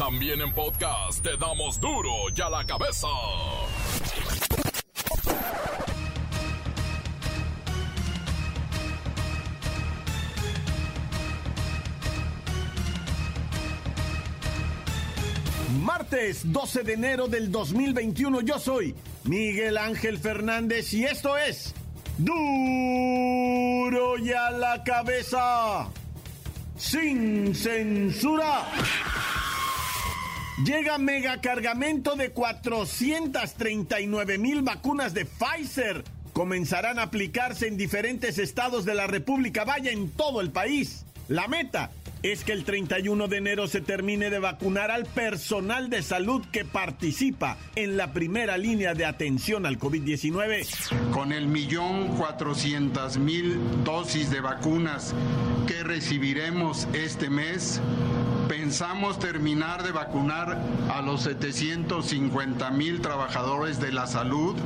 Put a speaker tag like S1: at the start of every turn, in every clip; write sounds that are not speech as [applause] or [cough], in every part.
S1: También en podcast te damos duro y a la cabeza.
S2: Martes 12 de enero del 2021 yo soy Miguel Ángel Fernández y esto es duro y a la cabeza sin censura. Llega mega cargamento de 439 mil vacunas de Pfizer. Comenzarán a aplicarse en diferentes estados de la República, vaya en todo el país. La meta es que el 31 de enero se termine de vacunar al personal de salud que participa en la primera línea de atención al COVID-19.
S3: Con el millón cuatrocientas mil dosis de vacunas que recibiremos este mes, pensamos terminar de vacunar a los 750 mil trabajadores de la salud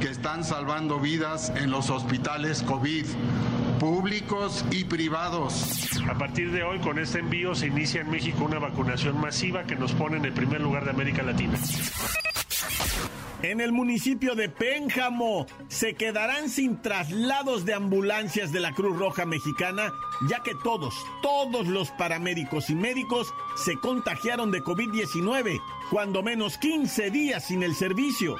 S3: que están salvando vidas en los hospitales COVID públicos y privados.
S4: A partir de hoy, con este envío, se inicia en México una vacunación masiva que nos pone en el primer lugar de América Latina.
S2: En el municipio de Pénjamo se quedarán sin traslados de ambulancias de la Cruz Roja Mexicana, ya que todos, todos los paramédicos y médicos se contagiaron de COVID-19, cuando menos 15 días sin el servicio.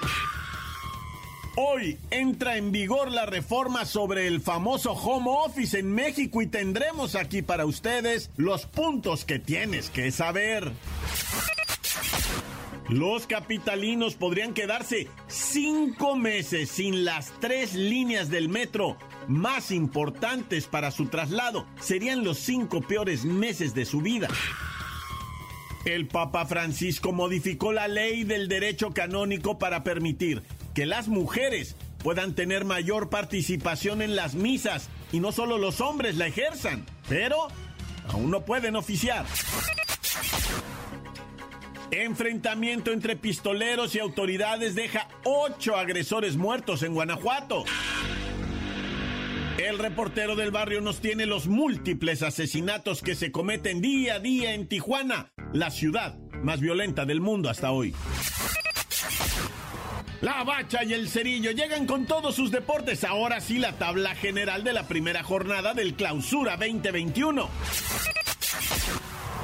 S2: Hoy entra en vigor la reforma sobre el famoso home office en México y tendremos aquí para ustedes los puntos que tienes que saber. Los capitalinos podrían quedarse cinco meses sin las tres líneas del metro más importantes para su traslado. Serían los cinco peores meses de su vida. El Papa Francisco modificó la ley del derecho canónico para permitir que las mujeres puedan tener mayor participación en las misas y no solo los hombres la ejerzan, pero aún no pueden oficiar. Enfrentamiento entre pistoleros y autoridades deja ocho agresores muertos en Guanajuato. El reportero del barrio nos tiene los múltiples asesinatos que se cometen día a día en Tijuana, la ciudad más violenta del mundo hasta hoy. La Bacha y el Cerillo llegan con todos sus deportes. Ahora sí, la tabla general de la primera jornada del Clausura 2021.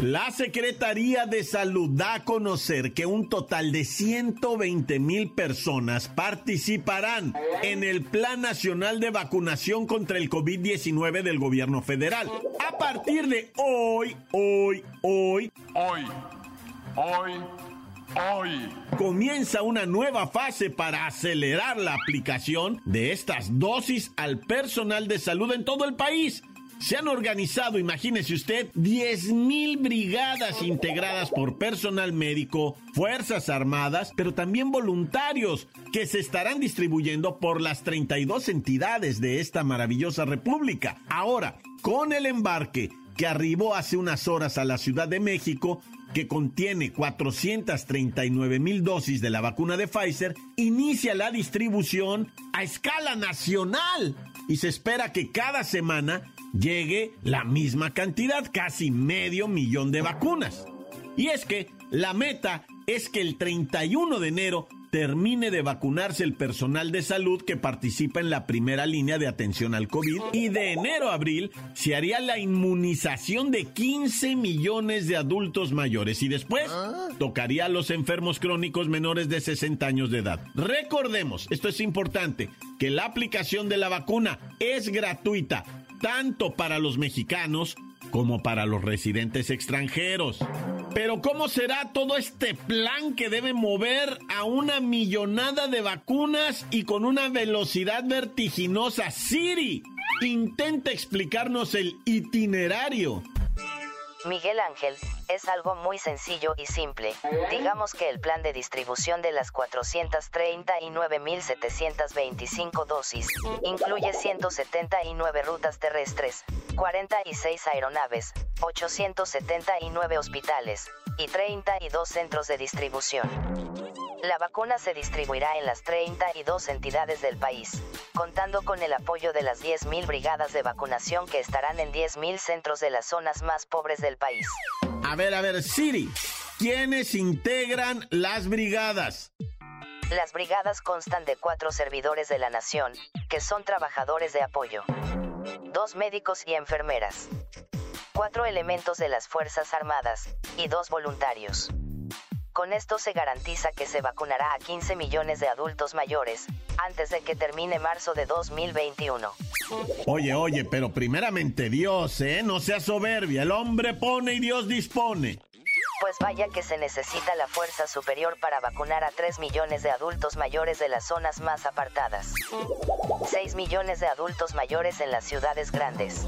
S2: La Secretaría de Salud da a conocer que un total de 120 mil personas participarán en el Plan Nacional de Vacunación contra el COVID-19 del gobierno federal. A partir de hoy, hoy, hoy,
S3: Hoy, hoy, hoy.
S2: comienza una nueva fase para acelerar la aplicación de estas dosis al personal de salud en todo el país. Se han organizado, imagínese usted, 10 mil brigadas integradas por personal médico, fuerzas armadas, pero también voluntarios que se estarán distribuyendo por las 32 entidades de esta maravillosa república. Ahora, con el embarque que arribó hace unas horas a la Ciudad de México, que contiene 439 mil dosis de la vacuna de Pfizer, inicia la distribución a escala nacional y se espera que cada semana llegue la misma cantidad, casi medio millón de vacunas. Y es que la meta es que el 31 de enero termine de vacunarse el personal de salud que participa en la primera línea de atención al COVID y de enero a abril se haría la inmunización de 15 millones de adultos mayores y después tocaría a los enfermos crónicos menores de 60 años de edad. Recordemos, esto es importante, que la aplicación de la vacuna es gratuita tanto para los mexicanos como para los residentes extranjeros. Pero ¿cómo será todo este plan que debe mover a una millonada de vacunas y con una velocidad vertiginosa? Siri, intenta explicarnos el itinerario.
S5: Miguel Ángel, es algo muy sencillo y simple. Digamos que el plan de distribución de las 439.725 dosis incluye 179 rutas terrestres, 46 aeronaves, 879 hospitales y 32 centros de distribución. La vacuna se distribuirá en las 32 entidades del país, contando con el apoyo de las 10.000 brigadas de vacunación que estarán en 10.000 centros de las zonas más pobres del país.
S2: A ver, a ver, Siri, ¿quiénes integran las brigadas?
S5: Las brigadas constan de cuatro servidores de la nación, que son trabajadores de apoyo. Dos médicos y enfermeras. Cuatro elementos de las Fuerzas Armadas, y dos voluntarios. Con esto se garantiza que se vacunará a 15 millones de adultos mayores, antes de que termine marzo de 2021.
S2: Oye, oye, pero primeramente Dios, ¿eh? No sea soberbia, el hombre pone y Dios dispone.
S5: Pues vaya que se necesita la fuerza superior para vacunar a 3 millones de adultos mayores de las zonas más apartadas. 6 millones de adultos mayores en las ciudades grandes.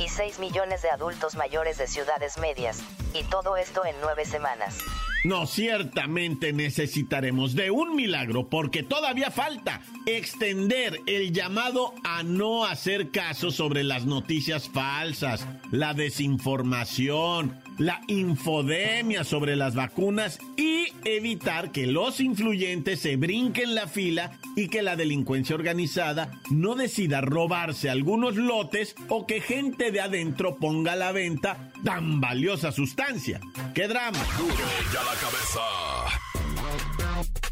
S5: Y 6 millones de adultos mayores de ciudades medias. Y todo esto en 9 semanas.
S2: No, ciertamente necesitaremos de un milagro porque todavía falta extender el llamado a no hacer caso sobre las noticias falsas, la desinformación, la infodemia sobre las vacunas y evitar que los influyentes se brinquen la fila y que la delincuencia organizada no decida robarse algunos lotes o que gente de adentro ponga a la venta tan valiosa sustancia. ¡Qué drama!
S1: ya la cabeza.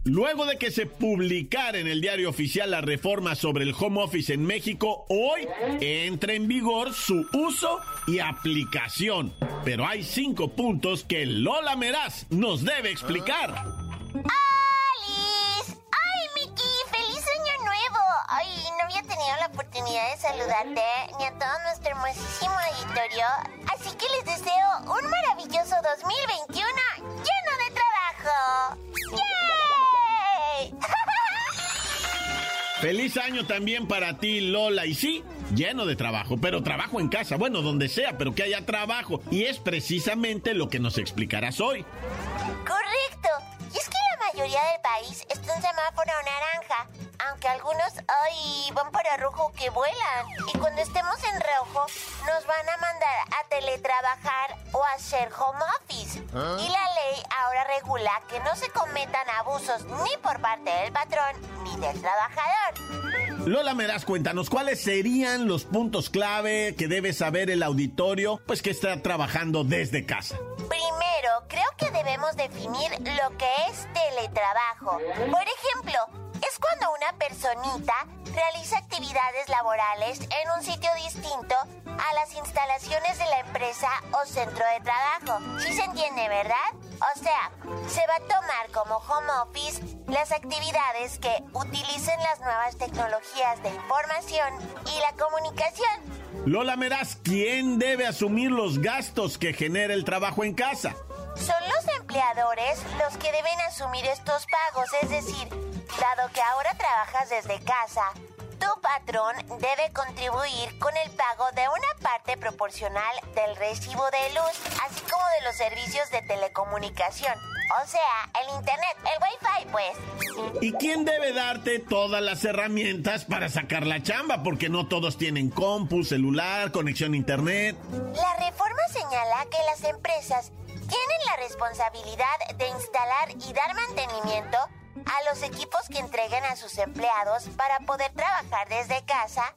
S2: Luego de que se publicara en el diario oficial la reforma sobre el home office en México, hoy entra en vigor su uso y aplicación. Pero hay cinco puntos que Lola Meraz nos debe explicar.
S6: ¡Alice! ¡Ay, Miki! ¡Feliz año nuevo! Ay, no había tenido la oportunidad de saludarte ni a todo nuestro hermosísimo auditorio. Así que les deseo
S2: Feliz año también para ti, Lola. Y sí, lleno de trabajo, pero trabajo en casa, bueno, donde sea, pero que haya trabajo. Y es precisamente lo que nos explicarás hoy.
S6: Mayoría del país está en semáforo naranja, aunque algunos hoy van para rojo que vuelan. Y cuando estemos en rojo, nos van a mandar a teletrabajar o a hacer home office. Y la ley ahora regula que no se cometan abusos ni por parte del patrón ni del trabajador.
S2: Lola Meraz, cuéntanos cuáles serían los puntos clave que debe saber el auditorio, pues que está trabajando desde casa.
S6: Primero, creo que debemos definir lo que es teletrabajo. Por ejemplo, es cuando una personita realiza actividades laborales en un sitio distinto a las instalaciones de la empresa o centro de trabajo. ¿Sí se entiende, verdad? O sea, se va a tomar como home office las actividades que utilicen las nuevas tecnologías de información y la comunicación.
S2: Lola Meraz, ¿quién debe asumir los gastos que genera el trabajo en casa?
S6: Son los empleadores los que deben asumir estos pagos, es decir, dado que ahora trabajas desde casa, tu patrón debe contribuir con el pago de una parte proporcional del recibo de luz, así como de los servicios de telecomunicación. O sea, el internet, el wifi, pues.
S2: ¿Y quién debe darte todas las herramientas para sacar la chamba? Porque no todos tienen compu, celular, conexión a internet.
S6: La reforma señala que las empresas tienen la responsabilidad de instalar y dar mantenimiento a los equipos que entreguen a sus empleados para poder trabajar desde casa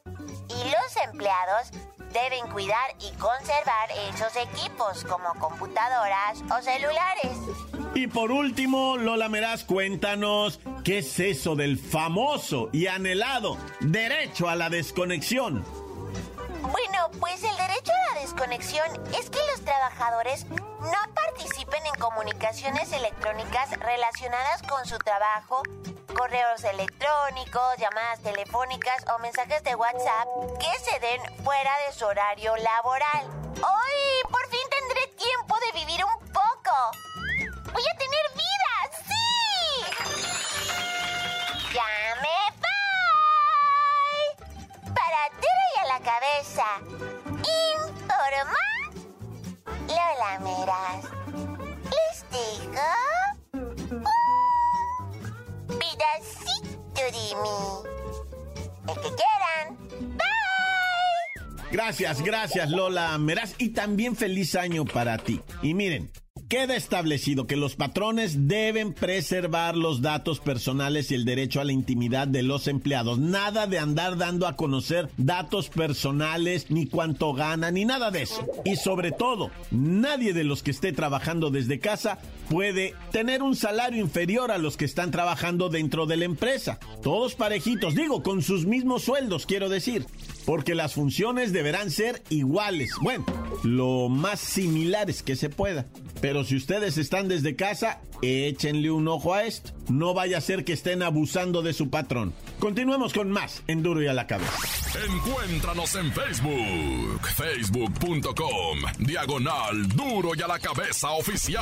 S6: y los empleados deben cuidar y conservar esos equipos como computadoras o celulares.
S2: Y por último, Lola Meraz, cuéntanos qué es eso del famoso y anhelado derecho a la desconexión.
S6: Bueno, pues el derecho a la desconexión es que los trabajadores no en comunicaciones electrónicas relacionadas con su trabajo, correos electrónicos, llamadas telefónicas o mensajes de WhatsApp que se den fuera de su horario laboral. Hoy por fin tendré tiempo de vivir un poco ¡Voy a tener vida! ¡Sí! ¡Ya me! Para duro y a la cabeza. Informa Lola Meras. Bye.
S2: Gracias, gracias Lola Meraz y también feliz año para ti. Y miren, Queda establecido que los patrones deben preservar los datos personales y el derecho a la intimidad de los empleados. Nada de andar dando a conocer datos personales, ni cuánto gana, ni nada de eso. Y sobre todo, nadie de los que esté trabajando desde casa puede tener un salario inferior a los que están trabajando dentro de la empresa. Todos parejitos, digo, con sus mismos sueldos, quiero decir. Porque las funciones deberán ser iguales. Bueno, lo más similares que se pueda. Pero si ustedes están desde casa, échenle un ojo a esto. No vaya a ser que estén abusando de su patrón. Continuemos con más en Duro y a la cabeza.
S1: Encuéntranos en Facebook, facebook.com, diagonal Duro y a la cabeza oficial.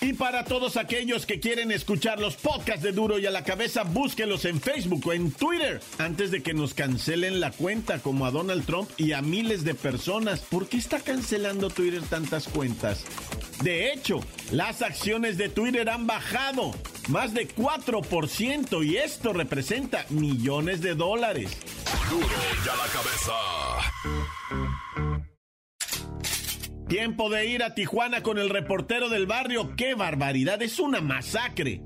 S2: Y para todos aquellos que quieren escuchar los podcasts de Duro y a la cabeza, búsquenlos en Facebook o en Twitter antes de que nos cancelen la cuenta como a Donald Trump y a miles de personas. ¿Por qué está cancelando Twitter tantas cuentas? De hecho, las acciones de Twitter han bajado más de 4% y esto representa millones de dólares.
S1: Duro y a la cabeza.
S2: Tiempo de ir a Tijuana con el reportero del barrio. ¡Qué barbaridad! Es una masacre.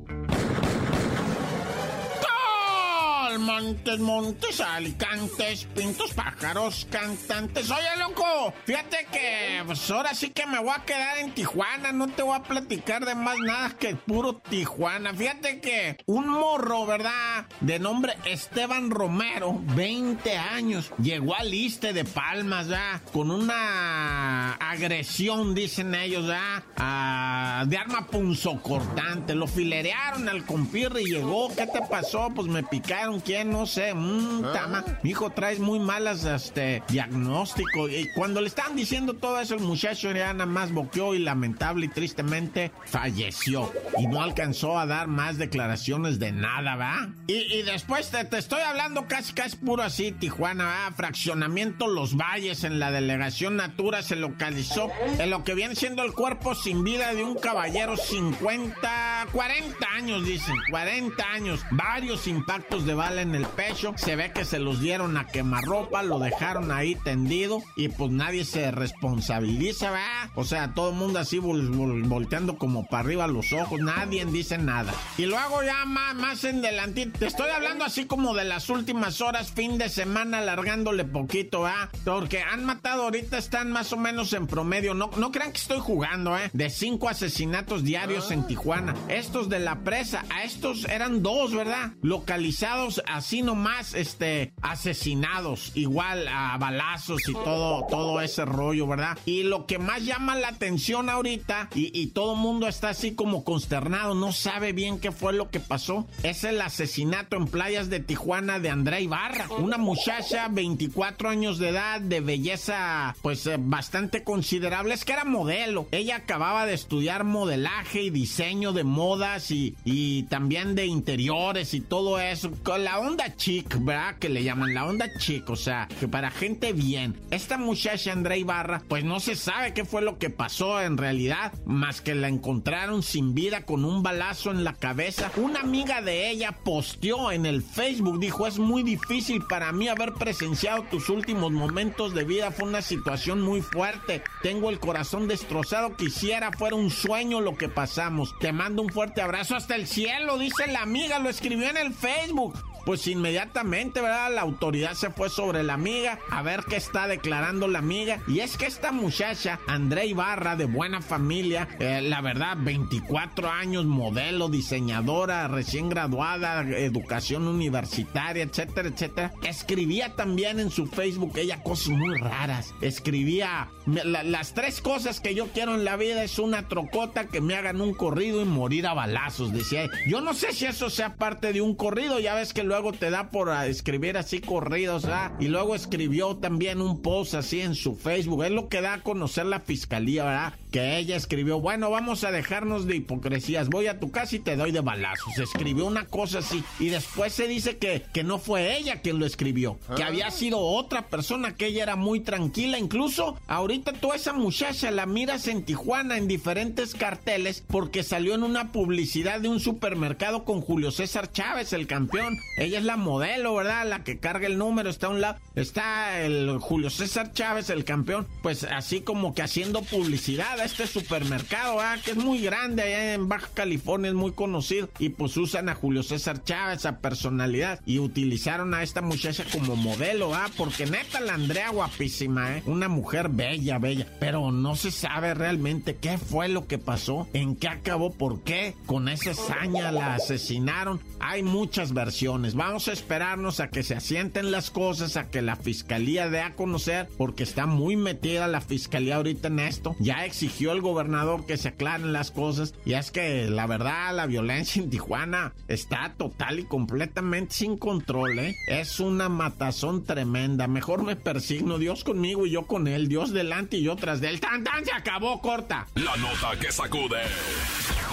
S7: Montes, montes, alicantes, pintos, pájaros, cantantes. Oye, loco, fíjate que pues ahora sí que me voy a quedar en Tijuana. No te voy a platicar de más nada que puro Tijuana. Fíjate que un morro, ¿verdad? De nombre Esteban Romero, 20 años, llegó al Iste de Palmas, ¿verdad? Con una agresión, dicen ellos, ¿verdad? Ah, de arma punzocortante. Lo filerearon al compirre y llegó. ¿Qué te pasó? Pues me picaron quién, no sé, mmm, tama. Mi hijo trae muy malas este diagnóstico. Y cuando le estaban diciendo todo eso, el muchacho ya nada más boqueó y lamentable y tristemente falleció. Y no alcanzó a dar más declaraciones de nada, ¿va? Y, después te, estoy hablando casi casi puro así, Tijuana, ¿va? Fraccionamiento Los Valles en la delegación Natura se localizó en lo que viene siendo el cuerpo sin vida de un caballero 50, 40 años, dicen, 40 años, varios impactos de bala en el pecho. Se ve que se los dieron a quemarropa, lo dejaron ahí tendido y pues nadie se responsabiliza, ¿verdad? O sea, todo el mundo así volteando como para arriba los ojos, nadie dice nada. Y luego ya más, más en delantito, te estoy hablando así como de las últimas horas, fin de semana, alargándole poquito, ¿verdad? Porque han matado ahorita, están más o menos en promedio, no, no crean que estoy jugando, ¿eh? De cinco asesinatos diarios en Tijuana. Estos de la presa, a estos eran dos, ¿verdad? Localizados así nomás, este, asesinados, igual a balazos y todo, todo ese rollo, ¿verdad? Y lo que más llama la atención ahorita, y, y todo el mundo está así como consternado, no sabe bien qué fue lo que pasó, es el asesinato en playas de Tijuana de Andrea Ibarra, una muchacha, 24 años de edad, de belleza, pues eh, bastante considerable, es que era modelo, ella acababa de estudiar modelaje y diseño de modas y, y también de interiores y todo eso, la onda chic, ¿verdad? Que le llaman la onda chic, o sea, que para gente bien. Esta muchacha Andrea Ibarra, pues no se sabe qué fue lo que pasó en realidad, más que la encontraron sin vida con un balazo en la cabeza. Una amiga de ella posteó en el Facebook, dijo, es muy difícil para mí haber presenciado tus últimos momentos de vida, fue una situación muy fuerte. Tengo el corazón destrozado, quisiera fuera un sueño lo que pasamos. Te mando un fuerte abrazo hasta el cielo, dice la amiga, lo escribió en el Facebook. Pues inmediatamente, ¿verdad? La autoridad se fue sobre la amiga a ver qué está declarando la amiga. Y es que esta muchacha, André Ibarra, de buena familia, eh, la verdad, 24 años, modelo, diseñadora, recién graduada, educación universitaria, etcétera, etcétera, escribía también en su Facebook ella cosas muy raras. Escribía las tres cosas que yo quiero en la vida es una trocota que me hagan un corrido y morir a balazos, decía. Yo no sé si eso sea parte de un corrido, ya ves que luego te da por escribir así corridos, ¿ah? Y luego escribió también un post así en su Facebook, es lo que da a conocer la fiscalía, ¿verdad? Que ella escribió, bueno, vamos a dejarnos de hipocresías, voy a tu casa y te doy de balazos. Escribió una cosa así y después se dice que, que no fue ella quien lo escribió, que ah. había sido otra persona, que ella era muy tranquila, incluso ahorita toda esa muchacha la miras en Tijuana en diferentes carteles porque salió en una publicidad de un supermercado con Julio César Chávez, el campeón. Ella es la modelo, ¿verdad? La que carga el número, está a un lado, está el Julio César Chávez, el campeón, pues así como que haciendo publicidad este supermercado, ¿verdad? Que es muy grande allá en Baja California, es muy conocido y pues usan a Julio César Chávez, a personalidad y utilizaron a esta muchacha como modelo, ¿ah? Porque neta la Andrea guapísima, ¿eh? Una mujer bella, bella, pero no se sabe realmente qué fue lo que pasó, en qué acabó, por qué con esa hazaña la asesinaron. Hay muchas versiones. Vamos a esperarnos a que se asienten las cosas, a que la fiscalía dé a conocer, porque está muy metida la fiscalía ahorita en esto. Ya exigió el gobernador que se aclaren las cosas. Y es que la verdad, la violencia en Tijuana está total y completamente sin control, ¿eh? Es una matazón tremenda. Mejor me persigno, Dios conmigo y yo con él, Dios delante y yo tras de él. ¡Tan, tan! Se acabó, corta.
S1: La nota que sacude.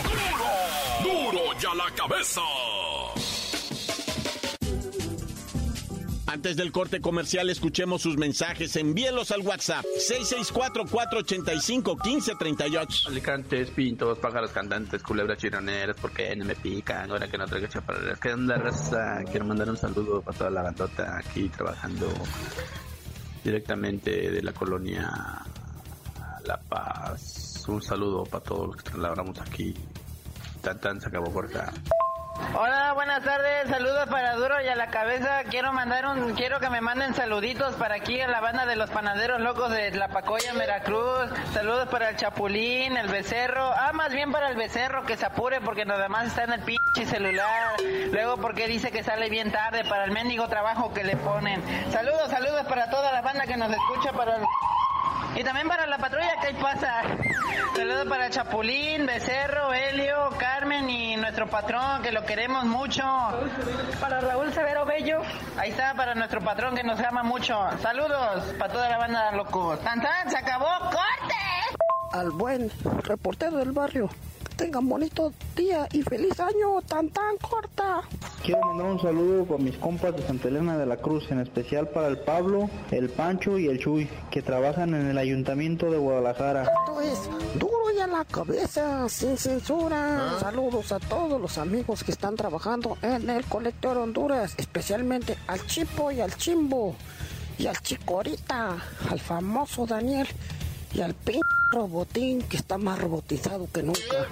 S1: ¡Duro! ¡Duro ya la cabeza!
S2: Antes del corte comercial, escuchemos sus mensajes. Envíelos al WhatsApp 664-485-1538.
S8: Alicantes, pintos, pájaros cantantes, culebras chironeras, porque no me pican, ahora que no traigo chaparreras. ¿Qué onda, raza? Quiero mandar un saludo para toda la bandota aquí trabajando directamente de la colonia La Paz. Un saludo para todos los que trabajamos aquí. Tan tan se acabó corta.
S9: Hola, buenas tardes. Saludos para Duro y a la cabeza. Quiero mandar un, quiero que me manden saluditos para aquí a la banda de los panaderos locos de La Pacoya, Veracruz. Saludos para el Chapulín, el Becerro. Ah, más bien para el Becerro que se apure porque nada más está en el pinche celular. Luego porque dice que sale bien tarde para el mendigo trabajo que le ponen. Saludos, saludos para toda la banda que nos escucha para el y también para la patrulla que ahí pasa. Saludos para Chapulín, Becerro, Helio, Carmen y nuestro patrón que lo queremos mucho.
S10: Para Raúl Severo Bello.
S9: Ahí está para nuestro patrón que nos ama mucho. Saludos para toda la banda locos. ¡Tan, tan! ¡Se acabó! ¡Corte!
S10: Al buen reportero del barrio tengan bonito día y feliz año tan tan corta.
S11: Quiero mandar un saludo para mis compas de Santa Elena de la Cruz, en especial para el Pablo, el Pancho y el Chuy, que trabajan en el Ayuntamiento de Guadalajara.
S10: Esto es duro y a la cabeza, sin censura. Saludos a todos los amigos que están trabajando en el colector Honduras, especialmente al Chipo y al Chimbo, y al Chicorita, al famoso Daniel y al P robotín que está más robotizado que nunca.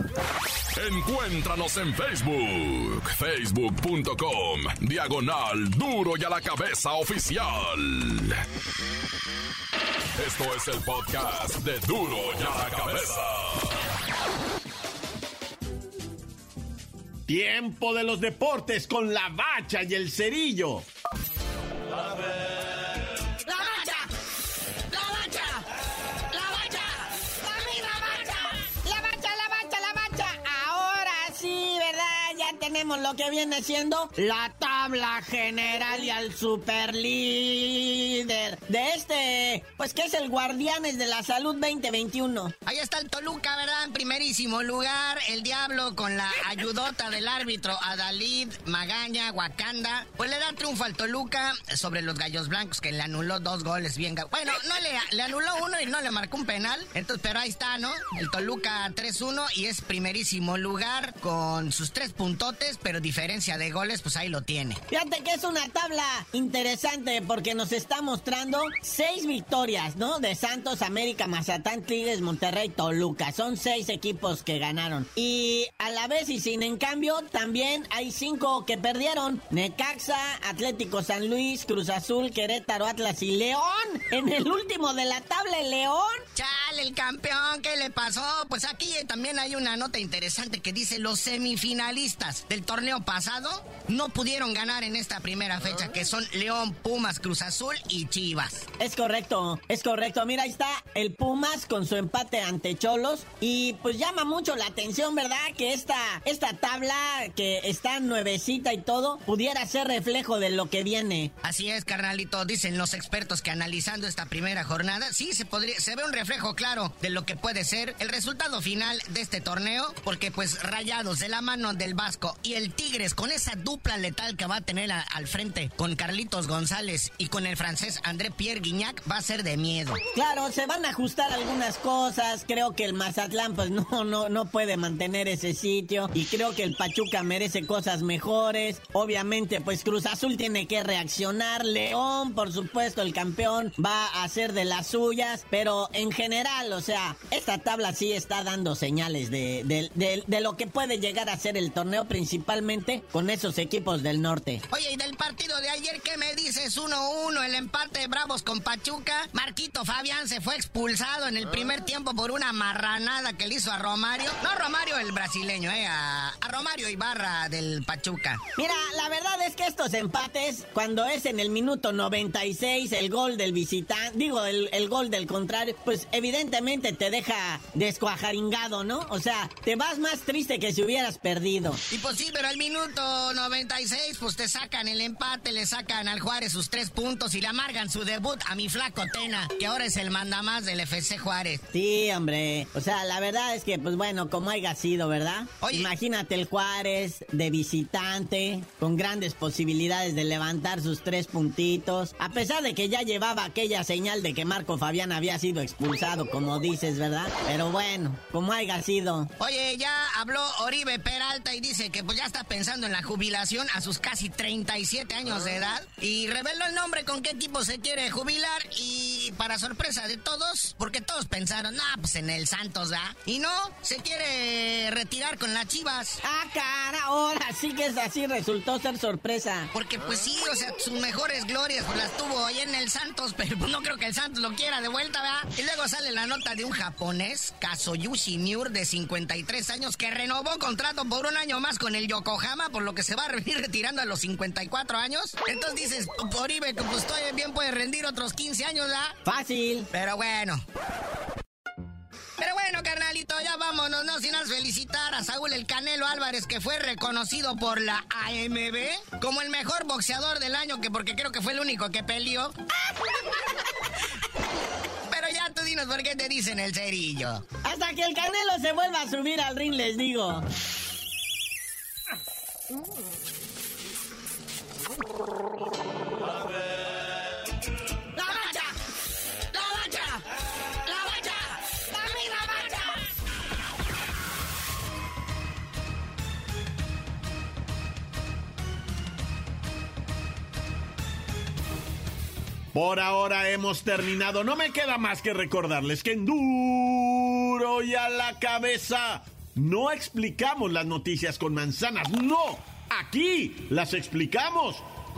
S1: Encuéntranos en Facebook, facebook.com, diagonal duro y a la cabeza oficial. Esto es el podcast de duro y a la cabeza.
S2: Tiempo de los deportes con la bacha y el cerillo.
S12: Lo que viene siendo la tabla general y al super líder de este, pues que es el Guardianes de la Salud 2021.
S13: Ahí está el Toluca, ¿verdad? En primerísimo lugar, el Diablo con la ayudota del árbitro Adalid Magaña, Wakanda, pues le da triunfo al Toluca sobre los Gallos Blancos que le anuló dos goles bien. Bueno, no le, le anuló uno y no le marcó un penal, entonces, pero ahí está, ¿no? El Toluca 3-1 y es primerísimo lugar con sus tres puntotes pero diferencia de goles, pues ahí lo tiene.
S12: Fíjate que es una tabla interesante porque nos está mostrando seis victorias, ¿no? De Santos, América, Mazatán, Tigres, Monterrey, Toluca. Son seis equipos que ganaron. Y a la vez y sin en cambio, también hay cinco que perdieron. Necaxa, Atlético San Luis, Cruz Azul, Querétaro, Atlas y León. En el último de la tabla, León.
S13: Chale, el campeón, ¿qué le pasó? Pues aquí también hay una nota interesante que dice los semifinalistas del torneo pasado no pudieron ganar en esta primera fecha, que son León, Pumas, Cruz Azul y Chivas.
S12: Es correcto, es correcto. Mira, ahí está el Pumas con su empate ante Cholos. Y pues llama mucho la atención, ¿verdad? Que esta, esta tabla que está nuevecita y todo, pudiera ser reflejo de lo que viene.
S13: Así es, carnalito. Dicen los expertos que analizando esta primera jornada, sí se podría, se ve un reflejo claro de lo que puede ser el resultado final de este torneo, porque pues rayados de la mano del Vasco y el Tigres con esa dupla letal que va a tener al frente con Carlitos González y con el francés André Pierre Guignac va a ser de miedo.
S12: Claro, se van a ajustar algunas cosas. Creo que el Mazatlán pues no, no, no puede mantener ese sitio y creo que el Pachuca merece cosas mejores. Obviamente pues Cruz Azul tiene que reaccionar. León, por supuesto, el campeón va a ser de las suyas, pero en general, o sea, esta tabla sí está dando señales de, de, de lo que puede llegar a ser el torneo principalmente con esos equipos del norte.
S13: Oye, y del partido de ayer, ¿qué me dices? 1-1, el empate de Bravos con Pachuca. Marquito Fabián se fue expulsado en el primer tiempo por una marranada que le hizo a Romario. No Romario el brasileño, eh, a, Romario Ibarra del Pachuca.
S12: Mira, la verdad es que estos empates, cuando es en el minuto 96 el gol del visitante, digo, el, el gol del contrario, pues evidentemente te deja descuajaringado, ¿no? O sea, te vas más triste que si hubieras perdido.
S13: Y pues sí, pero al minuto 96, pues te sacan el empate, le sacan al Juárez sus tres puntos y le amargan su debut a mi flaco Tena, que ahora es el mandamás del FC Juárez.
S12: Sí, hombre. O sea, la verdad es que, pues bueno, como haya sido, ¿verdad? Imagínate el Juárez de visitante, con grandes posibilidades de levantar sus tres puntitos. A pesar de que ya llevaba aquella señal de que Marco Fabián había sido expulsado, como dices, ¿verdad? Pero bueno, como haya sido.
S13: Oye, ya habló Oribe Peralta y dice que pues ya está pensando en la jubilación a sus casi 37 años de edad. Y reveló el nombre con qué equipo se quiere jubilar y para sorpresa de todos, porque todos pensaron, ah, pues en el Santos, ¿verdad? Y no, se quiere retirar con las chivas.
S12: Ah, cara, ahora sí que es así, resultó ser sorpresa.
S13: Porque pues sí, o sea, sus mejores glorias pues, las tuvo ahí en el Santos, [laughs] pero pues, no creo que el Santos lo quiera de vuelta, ¿verdad? Y luego sale la nota de un japonés, Kazoyushi Miur, de 53 años, que renovó contrato por un año más con el Yokohama, por lo que se va a [laughs] venir retirando a los 54 años. Entonces dices, Oribe, que pues todavía bien puede rendir otros 15 años, ¿verdad?
S12: Fácil.
S13: Pero bueno. Pero bueno, carnalito, ya vámonos, no sin más felicitar a Saúl El Canelo Álvarez, que fue reconocido por la AMB como el mejor boxeador del año, que porque creo que fue el único que peleó. [laughs] Pero ya tú dinos por qué te dicen el cerillo.
S12: Hasta que el Canelo se vuelva a subir al ring, les digo.
S2: Por ahora hemos terminado. No me queda más que recordarles que en duro y a la cabeza no explicamos las noticias con manzanas. No, aquí las explicamos